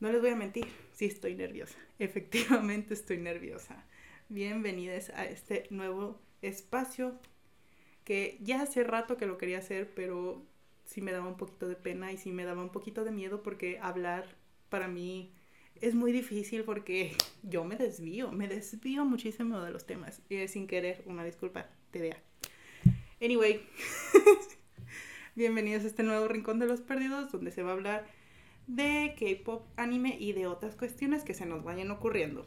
No les voy a mentir, sí estoy nerviosa. Efectivamente estoy nerviosa. Bienvenidos a este nuevo espacio que ya hace rato que lo quería hacer, pero sí me daba un poquito de pena y sí me daba un poquito de miedo porque hablar para mí es muy difícil porque yo me desvío, me desvío muchísimo de los temas. Y es sin querer, una disculpa, vea. Anyway, bienvenidos a este nuevo Rincón de los Perdidos donde se va a hablar de K-pop, anime y de otras cuestiones que se nos vayan ocurriendo.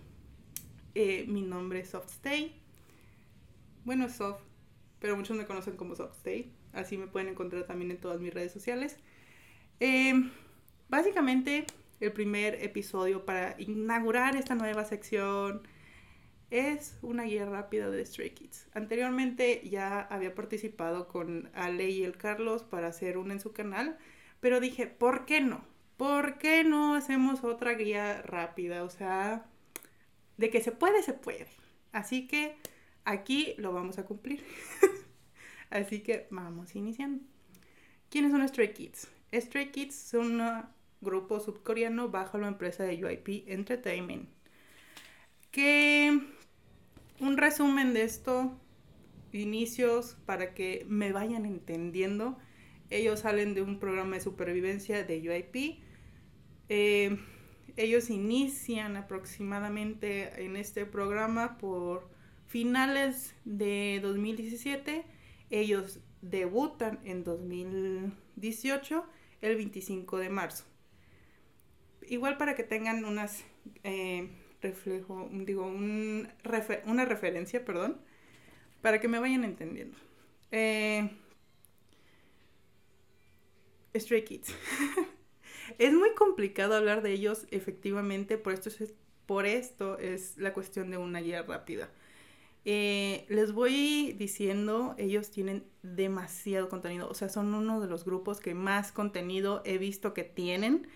Eh, mi nombre es Softstay. Bueno, es Soft, pero muchos me conocen como Softstay. Así me pueden encontrar también en todas mis redes sociales. Eh, básicamente, el primer episodio para inaugurar esta nueva sección es una guía rápida de Stray Kids. Anteriormente ya había participado con Ale y el Carlos para hacer una en su canal, pero dije, ¿por qué no? ¿Por qué no hacemos otra guía rápida? O sea, de que se puede, se puede. Así que aquí lo vamos a cumplir. Así que vamos iniciando. ¿Quiénes son Stray Kids? Stray Kids son un grupo subcoreano bajo la empresa de UIP Entertainment. Que un resumen de esto, inicios, para que me vayan entendiendo. Ellos salen de un programa de supervivencia de UIP eh, ellos inician aproximadamente en este programa por finales de 2017. Ellos debutan en 2018, el 25 de marzo. Igual para que tengan unas eh, reflejo, digo, una referencia, perdón, para que me vayan entendiendo. Eh, Stray Kids. Es muy complicado hablar de ellos, efectivamente, por esto es, por esto es la cuestión de una guía rápida. Eh, les voy diciendo, ellos tienen demasiado contenido, o sea, son uno de los grupos que más contenido he visto que tienen,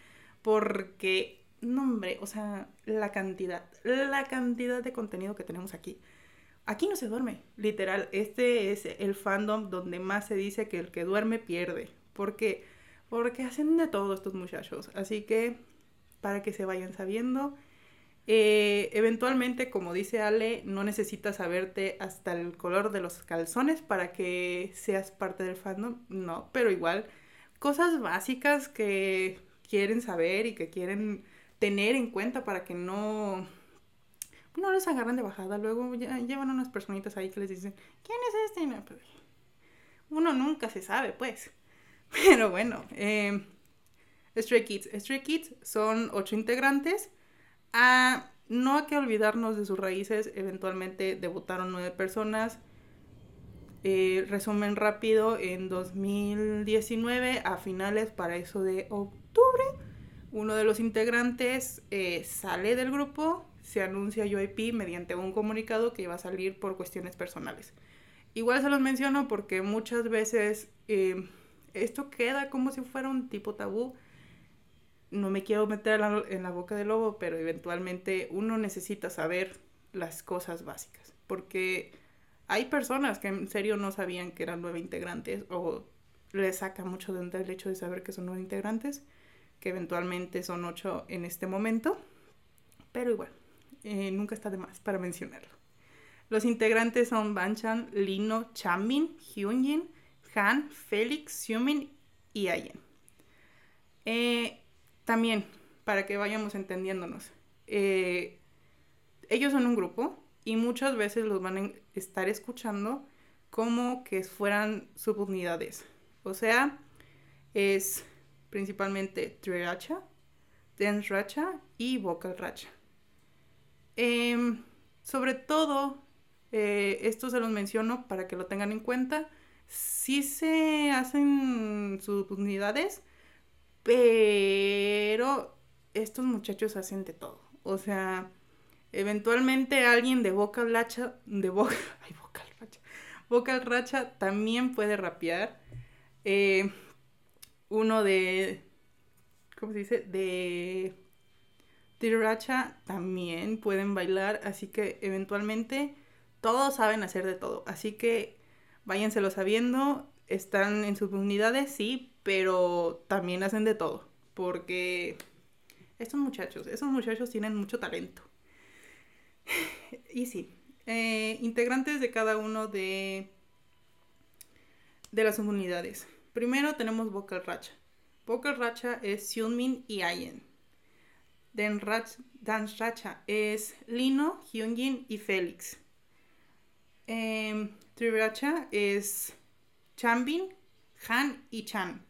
porque, no hombre, o sea, la cantidad, la cantidad de contenido que tenemos aquí. Aquí no se duerme, literal, este es el fandom donde más se dice que el que duerme pierde, porque porque hacen de todo estos muchachos. Así que para que se vayan sabiendo. Eh, eventualmente, como dice Ale, no necesitas saberte hasta el color de los calzones para que seas parte del fandom. No, pero igual, cosas básicas que quieren saber y que quieren tener en cuenta para que no, no los agarren de bajada. Luego llevan unas personitas ahí que les dicen, ¿quién es este? Pues, uno nunca se sabe, pues. Pero bueno, eh, Stray Kids. Stray Kids son ocho integrantes. Ah, no hay que olvidarnos de sus raíces. Eventualmente debutaron nueve personas. Eh, resumen rápido, en 2019, a finales para eso de octubre, uno de los integrantes eh, sale del grupo, se anuncia UIP mediante un comunicado que iba a salir por cuestiones personales. Igual se los menciono porque muchas veces esto queda como si fuera un tipo tabú. No me quiero meter en la boca del lobo, pero eventualmente uno necesita saber las cosas básicas. Porque hay personas que en serio no sabían que eran nueve integrantes o les saca mucho de onda el hecho de saber que son nueve integrantes, que eventualmente son ocho en este momento. Pero igual, eh, nunca está de más para mencionarlo. Los integrantes son Banchan, Lino, Chamin, Hyunjin, han, Félix, Xiumin y Ayen. Eh, también, para que vayamos entendiéndonos, eh, ellos son un grupo y muchas veces los van a estar escuchando como que fueran subunidades. O sea, es principalmente Triracha, Dance Racha y Vocal Racha. Em, sobre todo, eh, esto se los menciono para que lo tengan en cuenta sí se hacen sus unidades, pero estos muchachos hacen de todo. O sea, eventualmente alguien de vocal racha, de vocal, ay, vocal racha, vocal racha también puede rapear. Eh, uno de, ¿cómo se dice? De racha también pueden bailar, así que eventualmente todos saben hacer de todo. Así que váyanselo sabiendo, están en sus unidades, sí, pero también hacen de todo, porque estos muchachos, esos muchachos tienen mucho talento. y sí, eh, integrantes de cada uno de, de las unidades. Primero tenemos Vocal Racha. Vocal Racha es Hyunmin y Ayen. Dance Racha es Lino, Hyunjin y Félix. Eh, Triracha es Chanbin, Han y Chan.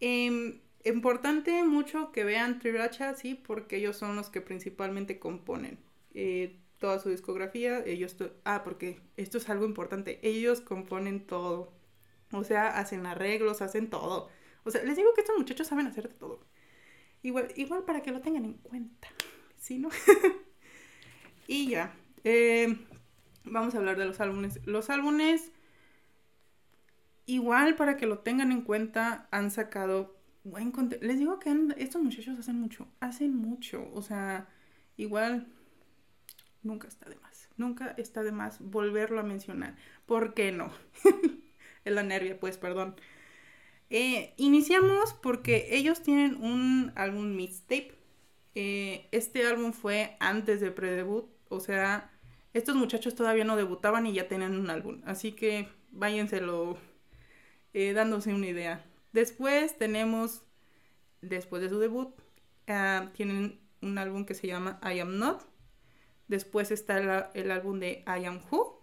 Em, importante mucho que vean Triracha, sí, porque ellos son los que principalmente componen eh, toda su discografía. Ellos, ah, porque esto es algo importante. Ellos componen todo. O sea, hacen arreglos, hacen todo. O sea, les digo que estos muchachos saben hacer de todo. Igual, igual para que lo tengan en cuenta. ¿Sí, no? y ya. Eh, vamos a hablar de los álbumes. Los álbumes, igual para que lo tengan en cuenta, han sacado buen contenido. Les digo que estos muchachos hacen mucho, hacen mucho. O sea, igual nunca está de más. Nunca está de más volverlo a mencionar. ¿Por qué no? es la nervia, pues, perdón. Eh, iniciamos porque ellos tienen un álbum mixtape. Eh, este álbum fue antes del pre-debut, o sea, estos muchachos todavía no debutaban y ya tenían un álbum, así que váyenselo eh, dándose una idea. Después tenemos, después de su debut, ah, tienen un álbum que se llama I Am Not. Después está el, álbum de I Am Who.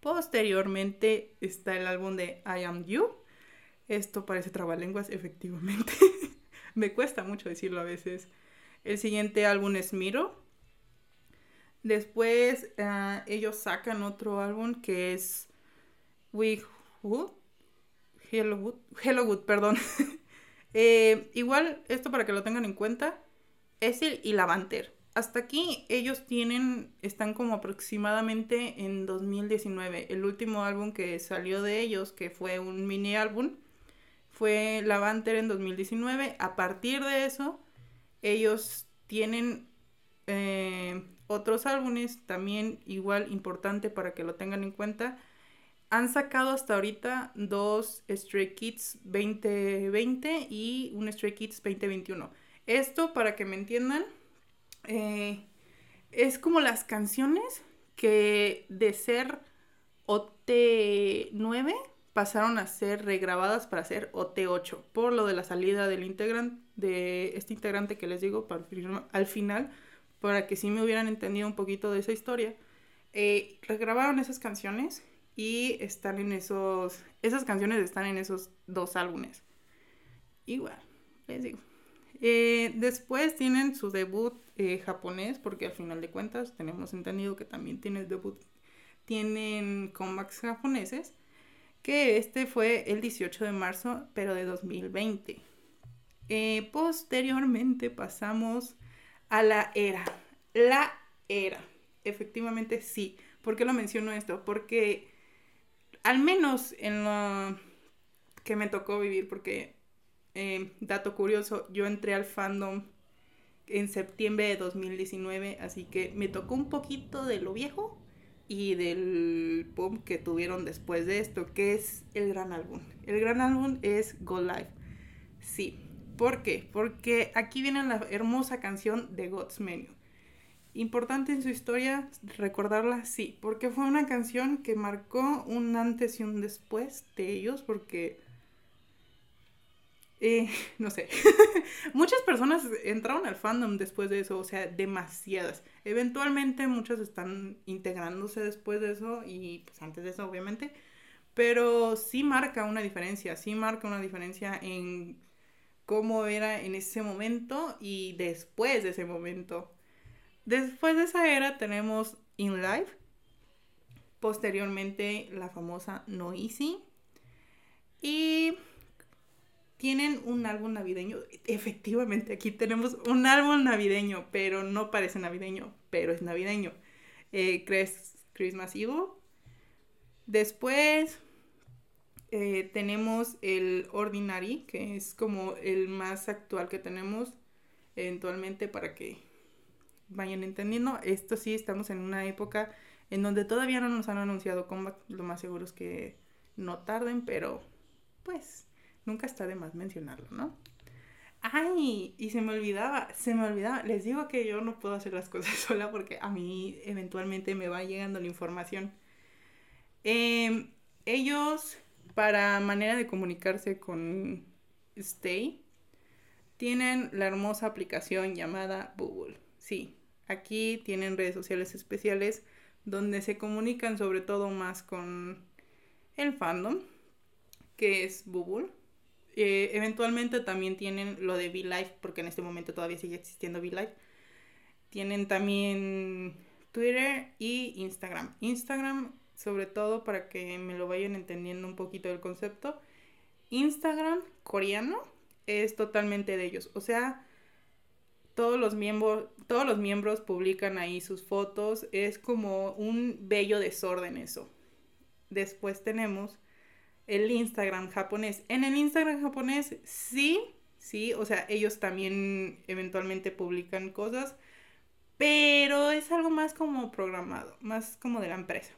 Posteriormente está el álbum de I Am You. Esto parece trabalenguas, efectivamente. Me cuesta mucho decirlo a veces. El siguiente álbum es Miro. Después ah, ellos sacan otro álbum que es We Wood. Hello Wood. Hello Wood, perdón. Eh, igual, esto para que lo tengan en cuenta, es el y Lavanter. Hasta aquí ellos tienen, están como aproximadamente en 2019. El último álbum que salió de ellos, que fue un mini álbum, fue Lavanter en 2019. A partir de eso, ellos tienen eh, otros álbumes, también igual importante para que lo tengan en cuenta. Han sacado hasta ahorita dos Stray Kids 2020 y un Stray Kids 2021. Esto, para que me entiendan, eh, es como las canciones que de ser OT9 pasaron a ser regrabadas para ser OT8 por lo de la salida del integrante de este integrante que les digo al final para que sí me hubieran entendido un poquito de esa historia, eh, regrabaron esas canciones y están en esos, esas canciones están en esos dos álbumes. Igual, les digo. Eh, después tienen su debut eh, japonés, porque al final de cuentas tenemos entendido que también tienen debut, tienen comebacks japoneses, que este fue el 18 de marzo, pero de 2020. posteriormente pasamos a la era. La era. Efectivamente sí. ¿Por qué lo menciono esto? Porque al menos en lo que me tocó vivir, porque, eh, dato curioso, yo entré al fandom en septiembre de 2019, así que me tocó un poquito de lo viejo y del boom que tuvieron después de esto, que es el gran álbum. El gran álbum es Go Live. Sí, ¿Por qué? Porque aquí viene la hermosa canción de God's Menu. Importante en su historia recordarla, sí, porque fue una canción que marcó un antes y un después de ellos, porque, eh, no sé, muchas personas entraron al fandom después de eso, o sea, demasiadas. Eventualmente muchas están integrándose después de eso y pues antes de eso, obviamente, pero sí marca una diferencia, sí marca una diferencia en cómo era en ese momento y después de ese momento. Después de esa era tenemos In Life, posteriormente la famosa No Easy y tienen un álbum navideño. Efectivamente, aquí tenemos un álbum navideño, pero no parece navideño, pero es navideño. Eh, Christmas Evil. Después eh, tenemos el Ordinary, que es como el más actual que tenemos eventualmente para que vayan entendiendo. Esto sí, estamos en una época en donde todavía no nos han anunciado Combat. Lo más seguro es que no tarden, pero pues nunca está de más mencionarlo, ¿no? Ay, y se me olvidaba, se me olvidaba. Les digo que yo no puedo hacer las cosas sola porque a mí eventualmente me va llegando la información. Em, ellos, para manera de comunicarse con Stay, tienen la hermosa aplicación llamada Google. Sí, aquí tienen redes sociales especiales donde se comunican sobre todo más con el fandom, que es Google eh, eventualmente también tienen lo de V-Live, porque en este momento todavía sigue existiendo V-Live. Tienen también Twitter y Instagram. Instagram, sobre todo para que me lo vayan entendiendo un poquito del concepto. Instagram coreano es totalmente de ellos. O sea, todos los miembros, todos los miembros publican ahí sus fotos. Es como un bello desorden eso. Después tenemos el Instagram japonés. En el Instagram japonés sí, sí, o sea, ellos también eventualmente publican cosas, pero es algo más como programado, más como de la empresa.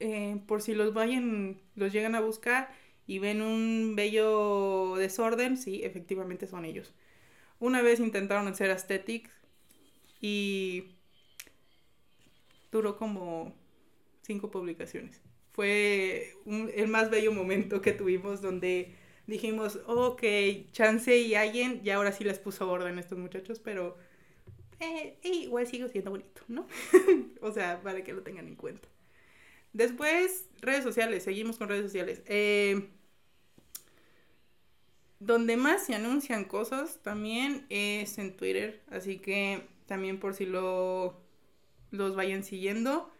Eh, por si los vayan, los llegan a buscar y ven un bello desorden, sí, efectivamente son ellos. Una vez intentaron hacer aesthetics y duró como cinco publicaciones fue el más bello momento que tuvimos donde dijimos, ok, chance y alguien, ya ahora sí les puso orden estos muchachos, pero eh, igual sigue siendo bonito, ¿no? o sea, para que lo tengan en cuenta. Después, redes sociales, seguimos con redes sociales. Eh, donde más se anuncian cosas también es en Twitter, así que también por si lo, los vayan siguiendo.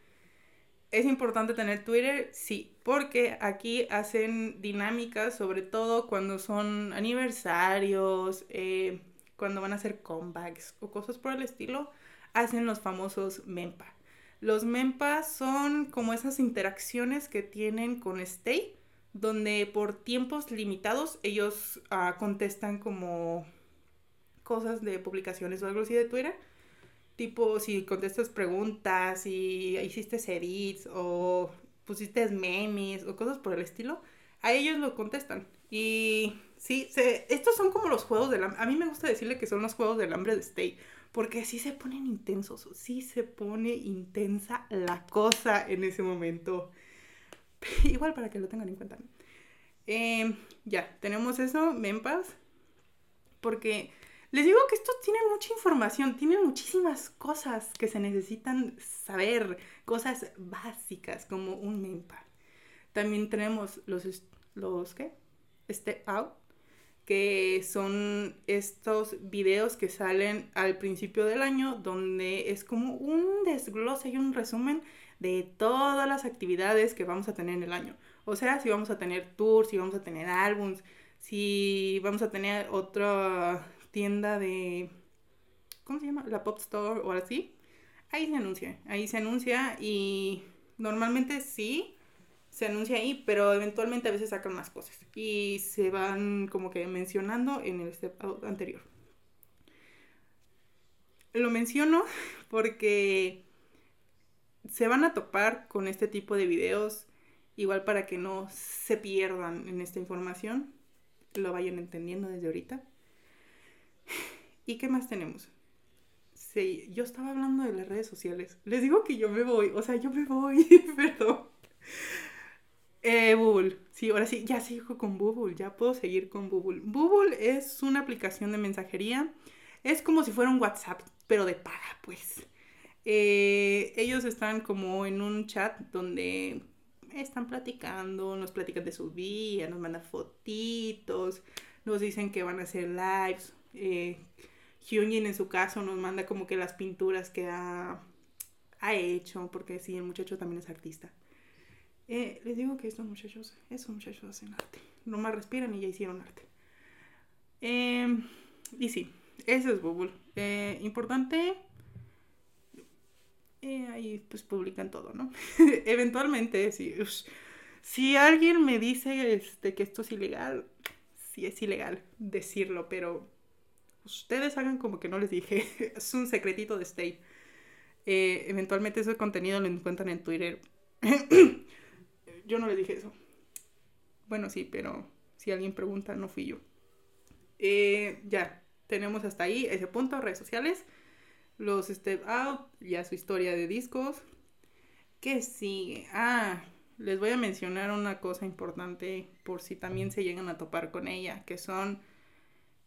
¿Es importante tener Twitter? Sí, porque aquí hacen dinámicas, sobre todo cuando son aniversarios, eh, cuando van a hacer comebacks o cosas por el estilo, hacen los famosos mempa. Los mempa son como esas interacciones que tienen con Stay, donde por tiempos limitados ellos ah, contestan como cosas de publicaciones o algo así de Twitter tipo si contestas preguntas, si hiciste edits o pusiste memes o cosas por el estilo, a ellos lo contestan. Y sí, estos son como los juegos del hambre. A mí me gusta decirle que son los juegos del hambre de Stay, porque sí se ponen intensos, sí se pone intensa la cosa en ese momento. Igual para que lo tengan en cuenta. Em, ya, tenemos eso, Mempas, porque les digo que esto tiene mucha información, tiene muchísimas cosas que se necesitan saber, cosas básicas como un mempa. También tenemos los, los ¿qué? Step Out, que son estos videos que salen al principio del año, donde es como un desglose y un resumen de todas las actividades que vamos a tener en el año. O sea, si vamos a tener tours, si vamos a tener álbums, si vamos a tener otra tienda de, ¿cómo se llama? La Pop Store o así. Ahí se anuncia, ahí se anuncia y normalmente sí se anuncia ahí, pero eventualmente a veces sacan más cosas y se van como que mencionando en el step anterior. Lo menciono porque se van a topar con este tipo de videos, igual para que no se pierdan en esta información, lo vayan entendiendo desde ahorita. ¿Y qué más tenemos? Sí, yo estaba hablando de las redes sociales. Les digo que yo me voy, o sea, yo me voy, perdón. Eh, Bubble. Sí, ahora sí, ya sigo con Bubble, ya puedo seguir con Bubble. Bubble es una aplicación de mensajería. Es como si fuera un WhatsApp, pero de paga, pues. Eh, ellos están como en un chat donde están platicando, nos platican de su vida, nos mandan fotitos, nos dicen que van a hacer lives, eh, Hyunjin en su caso nos manda como que las pinturas que ha, ha hecho, porque sí, el muchacho también es artista. Eh, les digo que estos muchachos, esos muchachos hacen arte. Nomás respiran y ya hicieron arte. Em, y sí, eso es Google. Eh, importante. Eh, ahí pues publican todo, ¿no? Eventualmente, si, alguien me dice este, que esto es ilegal, sí es ilegal decirlo, pero ustedes hagan como que no les dije. es un secretito de Stay. Eh, eventualmente ese contenido lo encuentran en Twitter. yo no les dije eso. Bueno, sí, pero si alguien pregunta, no fui yo. Eh, ya, tenemos hasta ahí ese punto, redes sociales. Los Step Out, ya su historia de discos. ¿Qué sigue? Ah, les voy a mencionar una cosa importante por si también se llegan a topar con ella, que son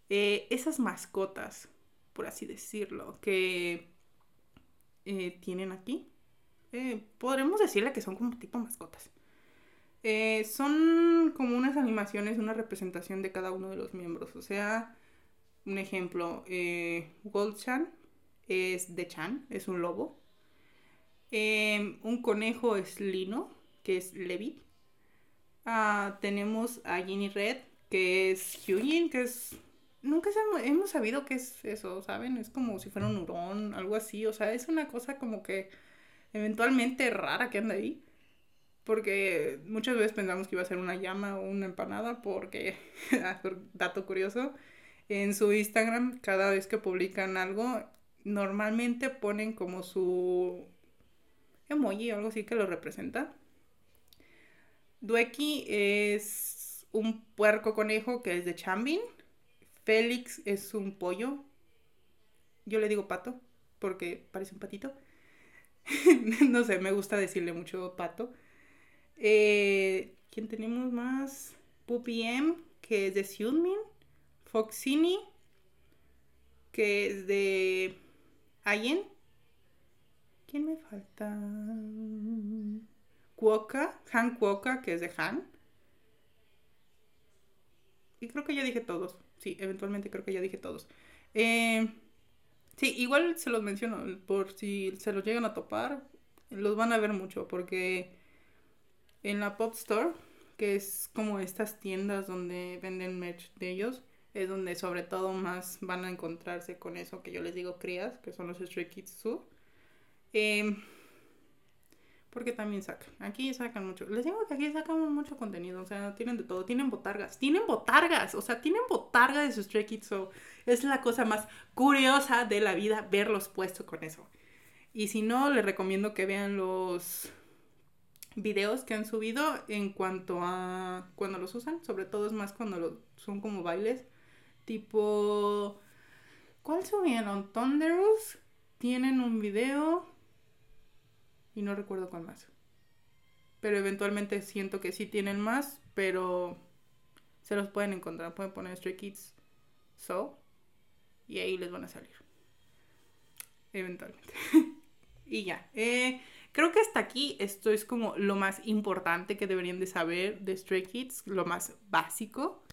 eh, esas mascotas, por así decirlo, que eh, tienen aquí. Podremos decirle que son como tipo mascotas. Son como unas animaciones, una representación de cada uno de los miembros. O sea, un ejemplo, Gold-chan es de Chan, es un lobo. un conejo es Lino, que es Levi. Ah, tenemos a Ginny Red, que es Hyujin, que es nunca hemos sabido qué es eso, ¿saben? Es como si fuera un hurón, algo así. O sea, es una cosa como que eventualmente rara que anda ahí. Porque muchas veces pensamos que iba a ser una llama o una empanada, porque, ah, dato curioso, en su Instagram, cada vez que publican algo, normalmente ponen como su emoji o algo así que lo representa. Dueki es un puerco conejo que es de Chambin Félix es un pollo. Yo le digo pato porque parece un patito. no sé, me gusta decirle mucho pato. Eh, ¿Quién tenemos más? Puppy M, que es de Xiumin. Foxini, que es de Ayen. ¿Quién me falta? Kuoka, Han Kuoka, que es de Han. Y creo que ya dije todos. Sí, eventualmente creo que ya dije todos. Eh, sí, igual se los menciono, por si se los llegan a topar, los van a ver mucho, porque en la Pop Store, que es como estas tiendas donde venden merch de ellos, es donde sobre todo más van a encontrarse con eso que yo les digo crías, que son los Stray Kids Zoo. Eh, porque también sacan. Aquí sacan mucho. Les digo que aquí sacamos mucho contenido. O sea, tienen de todo. Tienen botargas. Tienen botargas. O sea, tienen botargas de sus Stray Kids. So, es la cosa más curiosa de la vida verlos puestos con eso. Y si no, les recomiendo que vean los videos que han subido en cuanto a cuando los usan. Sobre todo es más cuando son como bailes. Tipo... ¿Cuál subieron? Thunderous. Tienen un video y no recuerdo cuál más. Pero eventualmente siento que sí tienen más, pero se los pueden encontrar. Pueden poner Stray Kids So y ahí les van a salir. Eventualmente. y ya. Eh, creo que hasta aquí esto es como lo más importante que deberían de saber de Stray Kids, lo más básico.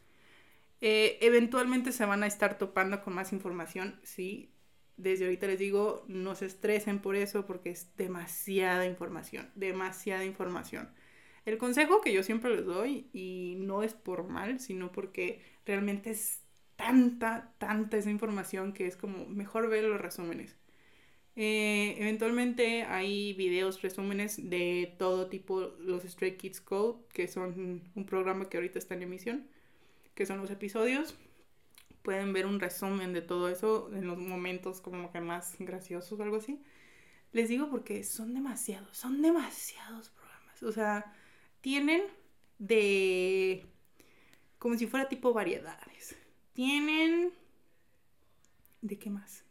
Eh, eventualmente se van a estar topando con más información, sí, desde ahorita les digo, no se estresen por eso porque es demasiada información, demasiada información. El consejo que yo siempre les doy, y no es por mal, sino porque realmente es tanta, tanta esa información que es como mejor ver los resúmenes. Eh, eventualmente hay videos, resúmenes de todo tipo, los Stray Kids Code, que son un programa que ahorita está en emisión, que son los episodios pueden ver un resumen de todo eso en los momentos como que más graciosos o algo así. Les digo porque son demasiados, son demasiados programas. O sea, tienen de... como si fuera tipo variedades. Tienen... ¿De qué más?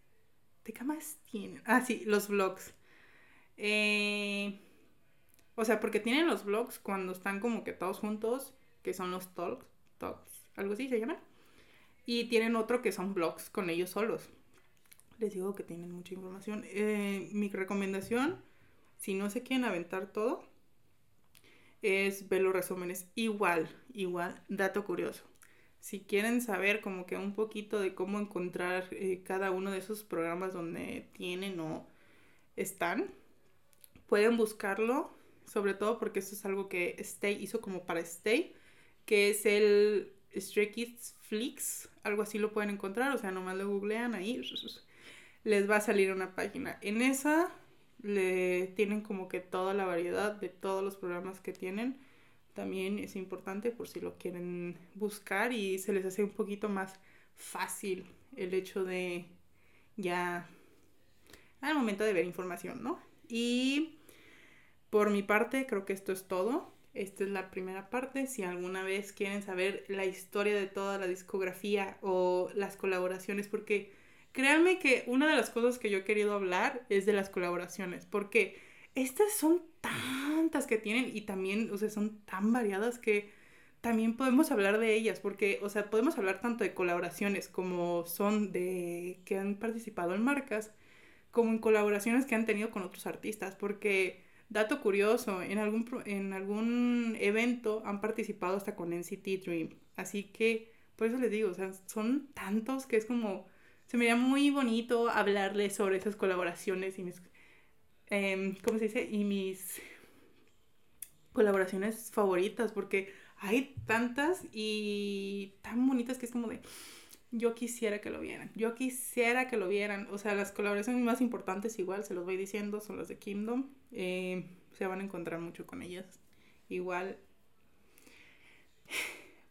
¿De qué más tienen? Ah, sí, los vlogs. Eh, o sea, porque tienen los vlogs cuando están como que todos juntos, que son los talks, talks, algo así se llaman. Y tienen otro que son blogs con ellos solos. Les digo que tienen mucha información. Eh, mi recomendación, si no se quieren aventar todo, es ver los resúmenes. Igual, igual, dato curioso. Si quieren saber como que un poquito de cómo encontrar eh, cada uno de esos programas donde tienen o están, pueden buscarlo, sobre todo porque esto es algo que Stay hizo como para Stay, que es el Stray Kids Flix, algo así lo pueden encontrar, o sea, nomás lo googlean ahí, les va a salir una página. En esa le tienen como que toda la variedad de todos los programas que tienen. También es importante por si lo quieren buscar y se les hace un poquito más fácil el hecho de ya al momento de ver información, ¿no? Y por mi parte creo que esto es todo. esta es la primera parte. Si alguna vez quieren saber la historia de toda la discografía o las colaboraciones, porque créanme que una de las cosas que yo he querido hablar es de las colaboraciones, porque estas son tantas que tienen y también, o sea, son tan variadas que también podemos hablar de ellas, porque, o sea, podemos hablar tanto de colaboraciones como son de que han participado en marcas, como en colaboraciones que han tenido con otros artistas, porque, dato curioso, en algún, en algún evento han participado hasta con NCT Dream, así que, por eso les digo, o sea, son tantos que es como, se me da muy bonito hablarles sobre esas colaboraciones y mis, eh, ¿cómo se dice? Y mis colaboraciones favoritas, porque hay tantas y tan bonitas que es como de, yo quisiera que lo vieran, yo quisiera que lo vieran, o sea, las colaboraciones más importantes igual, se los voy diciendo, son las de Kingdom, eh, se van a encontrar mucho con ellas, igual,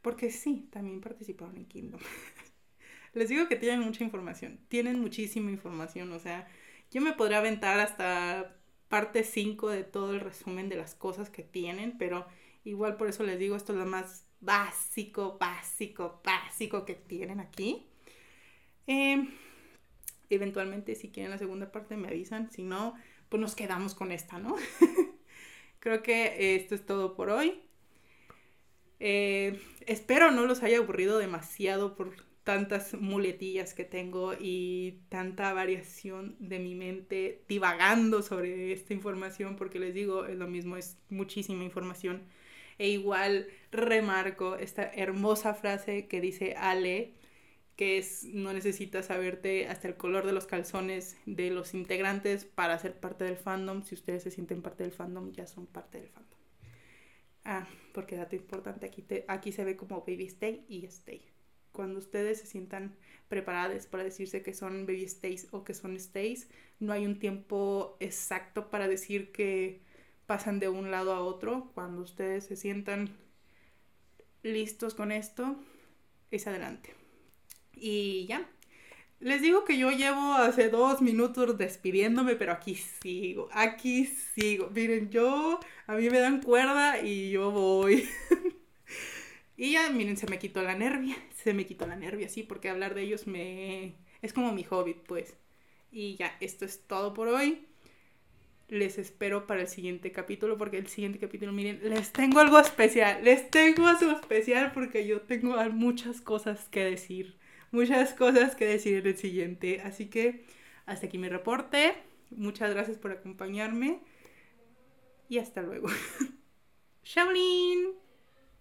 porque sí, también participaron en Kingdom. Les digo que tienen mucha información, tienen muchísima información, o sea, yo me podría aventar hasta parte 5 de todo el resumen de las cosas que tienen, pero Igual por eso les digo, esto es lo más básico, básico, básico que tienen aquí. Em, eventualmente, si quieren la segunda parte, me avisan. Si no, pues nos quedamos con esta, ¿no? Creo que esto es todo por hoy. Eh, espero no los haya aburrido demasiado por tantas muletillas que tengo y tanta variación de mi mente divagando sobre esta información, porque les digo, es lo mismo, es muchísima información e igual remarco esta hermosa frase que dice Ale, que es no necesitas saberte hasta el color de los calzones de los integrantes para ser parte del fandom. Si ustedes se sienten parte del fandom, ya son parte del fandom. Ah, porque dato importante, aquí, te, aquí se ve como baby stay y stay. Cuando ustedes se sientan preparados para decirse que son baby stays o que son stays, no hay un tiempo exacto para decir que pasan de un lado a otro. Cuando ustedes se sientan listos con esto, es adelante. Y ya. Les digo que yo llevo hace dos minutos despidiéndome, pero aquí sigo, aquí sigo. Miren, yo, a mí me dan cuerda y yo voy. y ya, miren, se me quitó la nervia, se me quitó la nervia, sí, porque hablar de ellos me... es como mi hobby, pues. Y ya, esto es todo por hoy les espero para el siguiente capítulo, porque el siguiente capítulo, miren, les tengo algo especial, les tengo algo especial porque yo tengo muchas cosas que decir, muchas cosas que decir en el siguiente. Así que hasta aquí mi reporte, muchas gracias por acompañarme y hasta luego. Shaolin.